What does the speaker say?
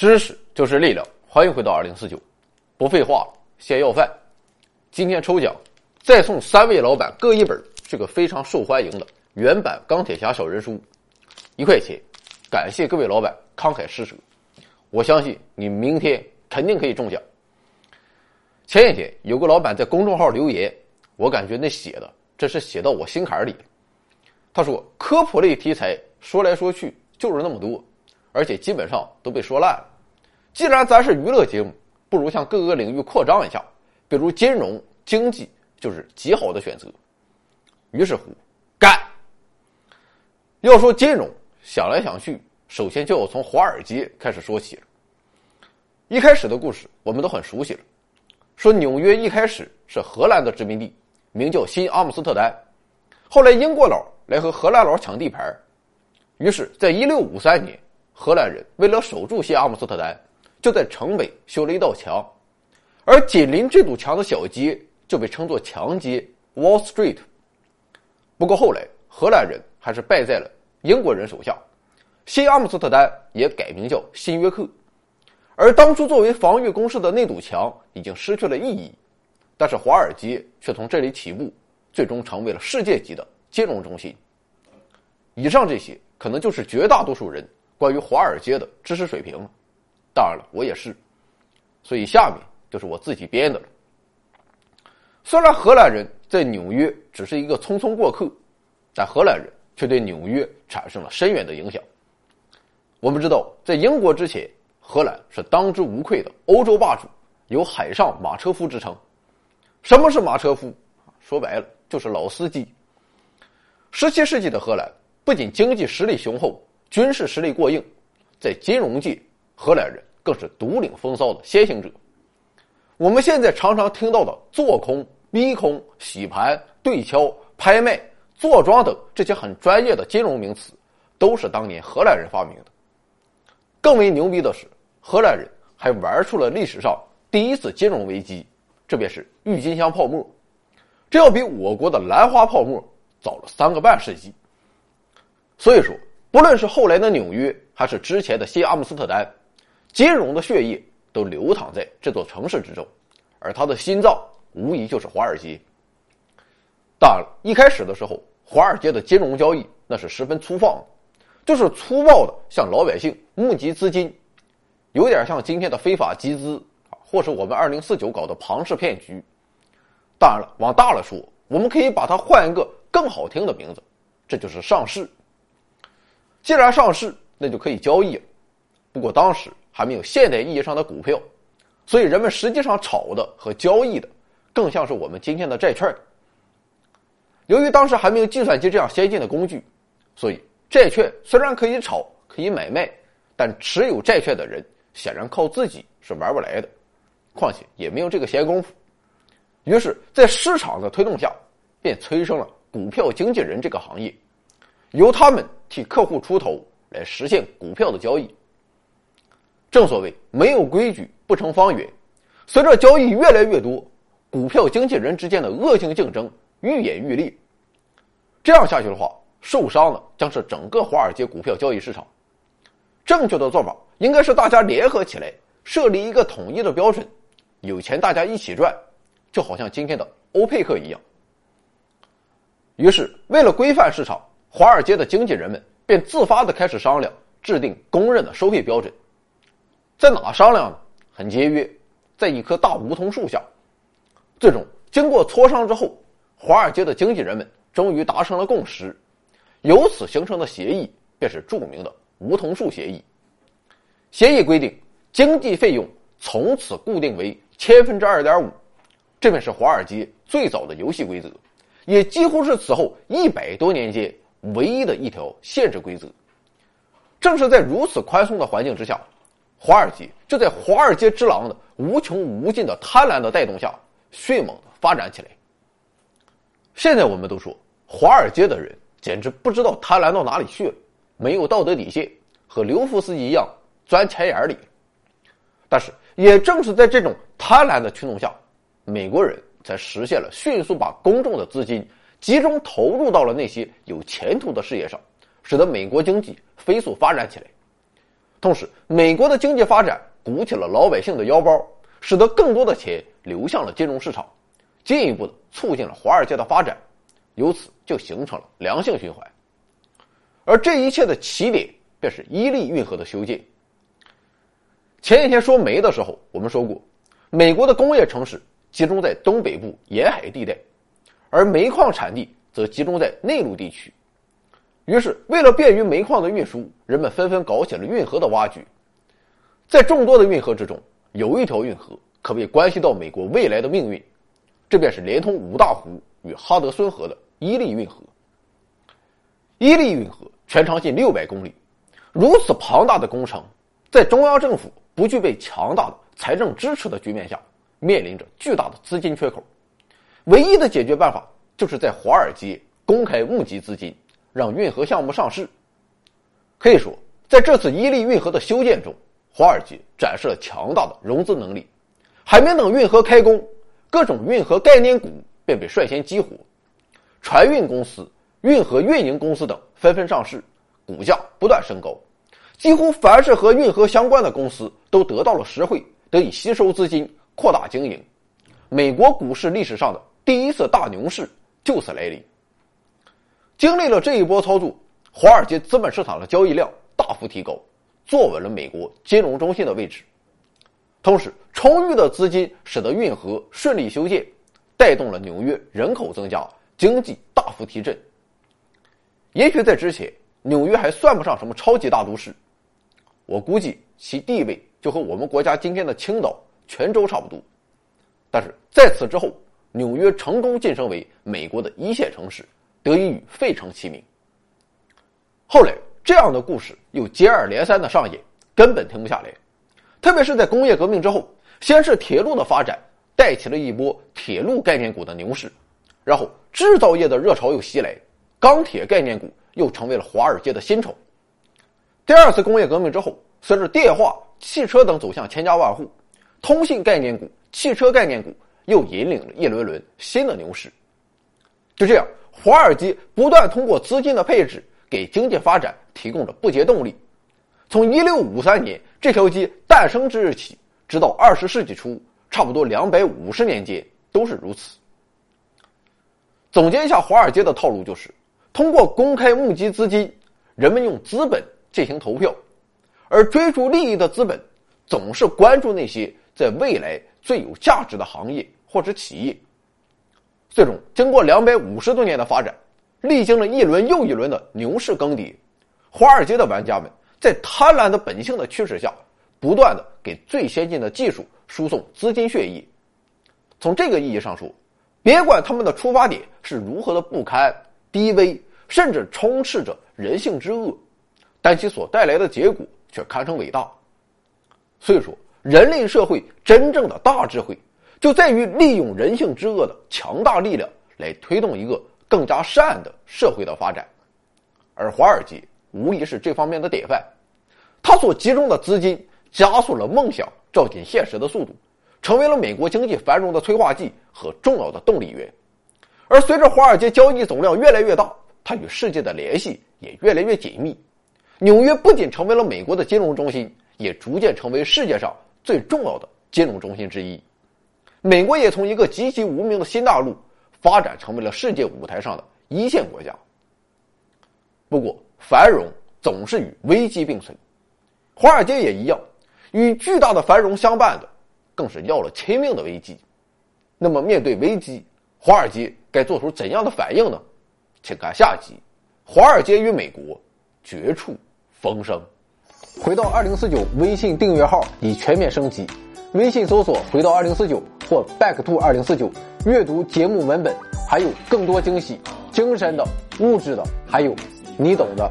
知识就是力量，欢迎回到二零四九。不废话了，先要饭。今天抽奖，再送三位老板各一本这个非常受欢迎的原版《钢铁侠》小人书，一块钱。感谢各位老板慷慨施舍，我相信你明天肯定可以中奖。前一天有个老板在公众号留言，我感觉那写的这是写到我心坎里。他说科普类题材说来说去就是那么多，而且基本上都被说烂了。既然咱是娱乐节目，不如向各个领域扩张一下，比如金融、经济就是极好的选择。于是乎，干。要说金融，想来想去，首先就要从华尔街开始说起了。一开始的故事我们都很熟悉了，说纽约一开始是荷兰的殖民地，名叫新阿姆斯特丹，后来英国佬来和荷兰佬抢地盘，于是，在一六五三年，荷兰人为了守住新阿姆斯特丹。就在城北修了一道墙，而紧邻这堵墙的小街就被称作墙街 （Wall Street）。不过后来荷兰人还是败在了英国人手下，新阿姆斯特丹也改名叫新约克。而当初作为防御工事的那堵墙已经失去了意义，但是华尔街却从这里起步，最终成为了世界级的金融中心。以上这些可能就是绝大多数人关于华尔街的知识水平了。当然了，我也是，所以下面就是我自己编的了。虽然荷兰人在纽约只是一个匆匆过客，但荷兰人却对纽约产生了深远的影响。我们知道，在英国之前，荷兰是当之无愧的欧洲霸主，有“海上马车夫”之称。什么是马车夫？说白了就是老司机。十七世纪的荷兰不仅经济实力雄厚，军事实力过硬，在金融界。荷兰人更是独领风骚的先行者。我们现在常常听到的做空、逼空、洗盘、对敲、拍卖、坐庄等这些很专业的金融名词，都是当年荷兰人发明的。更为牛逼的是，荷兰人还玩出了历史上第一次金融危机，这便是郁金香泡沫。这要比我国的兰花泡沫早了三个半世纪。所以说，不论是后来的纽约，还是之前的新阿姆斯特丹。金融的血液都流淌在这座城市之中，而他的心脏无疑就是华尔街。当然了，一开始的时候，华尔街的金融交易那是十分粗放的，就是粗暴的向老百姓募集资金，有点像今天的非法集资啊，或是我们二零四九搞的庞氏骗局。当然了，往大了说，我们可以把它换一个更好听的名字，这就是上市。既然上市，那就可以交易了。不过当时。还没有现代意义上的股票，所以人们实际上炒的和交易的，更像是我们今天的债券。由于当时还没有计算机这样先进的工具，所以债券虽然可以炒、可以买卖，但持有债券的人显然靠自己是玩不来的，况且也没有这个闲工夫。于是，在市场的推动下，便催生了股票经纪人这个行业，由他们替客户出头来实现股票的交易。正所谓没有规矩不成方圆，随着交易越来越多，股票经纪人之间的恶性竞争愈演愈烈。这样下去的话，受伤的将是整个华尔街股票交易市场。正确的做法应该是大家联合起来，设立一个统一的标准，有钱大家一起赚，就好像今天的欧佩克一样。于是，为了规范市场，华尔街的经纪人们便自发的开始商量，制定公认的收费标准。在哪商量呢？很节约，在一棵大梧桐树下。最终经过磋商之后，华尔街的经纪人们终于达成了共识，由此形成的协议便是著名的梧桐树协议。协议规定，经纪费用从此固定为千分之二点五，这便是华尔街最早的游戏规则，也几乎是此后一百多年间唯一的一条限制规则。正是在如此宽松的环境之下。华尔街就在华尔街之狼的无穷无尽的贪婪的带动下，迅猛的发展起来。现在我们都说，华尔街的人简直不知道贪婪到哪里去了，没有道德底线，和刘福斯一样钻钱眼里。但是，也正是在这种贪婪的驱动下，美国人才实现了迅速把公众的资金集中投入到了那些有前途的事业上，使得美国经济飞速发展起来。同时，美国的经济发展鼓起了老百姓的腰包，使得更多的钱流向了金融市场，进一步的促进了华尔街的发展，由此就形成了良性循环。而这一切的起点便是伊利运河的修建。前几天说煤的时候，我们说过，美国的工业城市集中在东北部沿海地带，而煤矿产地则集中在内陆地区。于是，为了便于煤矿的运输，人们纷纷搞起了运河的挖掘。在众多的运河之中，有一条运河可谓关系到美国未来的命运，这便是连通五大湖与哈德孙河的伊利运河。伊利运河全长近六百公里，如此庞大的工程，在中央政府。不具备强大的财政支持的局面下，面临着巨大的资金缺口。唯一的解决办法就是在华尔街公开募集资金，让运河项目上市。可以说，在这次伊利运河的修建中，华尔街展示了强大的融资能力。还没等运河开工，各种运河概念股便被率先激活，船运公司、运河运营公司等纷纷上市，股价不断升高。几乎凡是和运河相关的公司都得到了实惠，得以吸收资金，扩大经营。美国股市历史上的第一次大牛市就此来临。经历了这一波操作，华尔街资本市场的交易量大幅提高，坐稳了美国金融中心的位置。同时，充裕的资金使得运河顺利修建，带动了纽约人口增加，经济大幅提振。也许在之前，纽约还算不上什么超级大都市。我估计其地位就和我们国家今天的青岛、泉州差不多，但是在此之后，纽约成功晋升为美国的一线城市，得以与费城齐名。后来，这样的故事又接二连三的上演，根本停不下来。特别是在工业革命之后，先是铁路的发展带起了一波铁路概念股的牛市，然后制造业的热潮又袭来，钢铁概念股又成为了华尔街的新宠。第二次工业革命之后，随着电话、汽车等走向千家万户，通信概念股、汽车概念股又引领了一轮轮新的牛市。就这样，华尔街不断通过资金的配置，给经济发展提供了不竭动力。从一六五三年这条街诞生之日起，直到二十世纪初，差不多两百五十年间都是如此。总结一下，华尔街的套路就是：通过公开募集资金，人们用资本。进行投票，而追逐利益的资本总是关注那些在未来最有价值的行业或者企业。最终，经过两百五十多年的发展，历经了一轮又一轮的牛市更迭，华尔街的玩家们在贪婪的本性的驱使下，不断的给最先进的技术输送资金血液。从这个意义上说，别管他们的出发点是如何的不堪、低微，甚至充斥着人性之恶。但其所带来的结果却堪称伟大。所以说，人类社会真正的大智慧，就在于利用人性之恶的强大力量来推动一个更加善的社会的发展。而华尔街无疑是这方面的典范，它所集中的资金加速了梦想照进现实的速度，成为了美国经济繁荣的催化剂和重要的动力源。而随着华尔街交易总量越来越大，它与世界的联系也越来越紧密。纽约不仅成为了美国的金融中心，也逐渐成为世界上最重要的金融中心之一。美国也从一个极其无名的新大陆，发展成为了世界舞台上的一线国家。不过，繁荣总是与危机并存，华尔街也一样，与巨大的繁荣相伴的，更是要了亲命的危机。那么，面对危机，华尔街该做出怎样的反应呢？请看下集：华尔街与美国绝处。逢生，回到二零四九微信订阅号已全面升级，微信搜索“回到二零四九”或 “back to 二零四九”，阅读节目文本，还有更多惊喜，精神的、物质的，还有你懂的。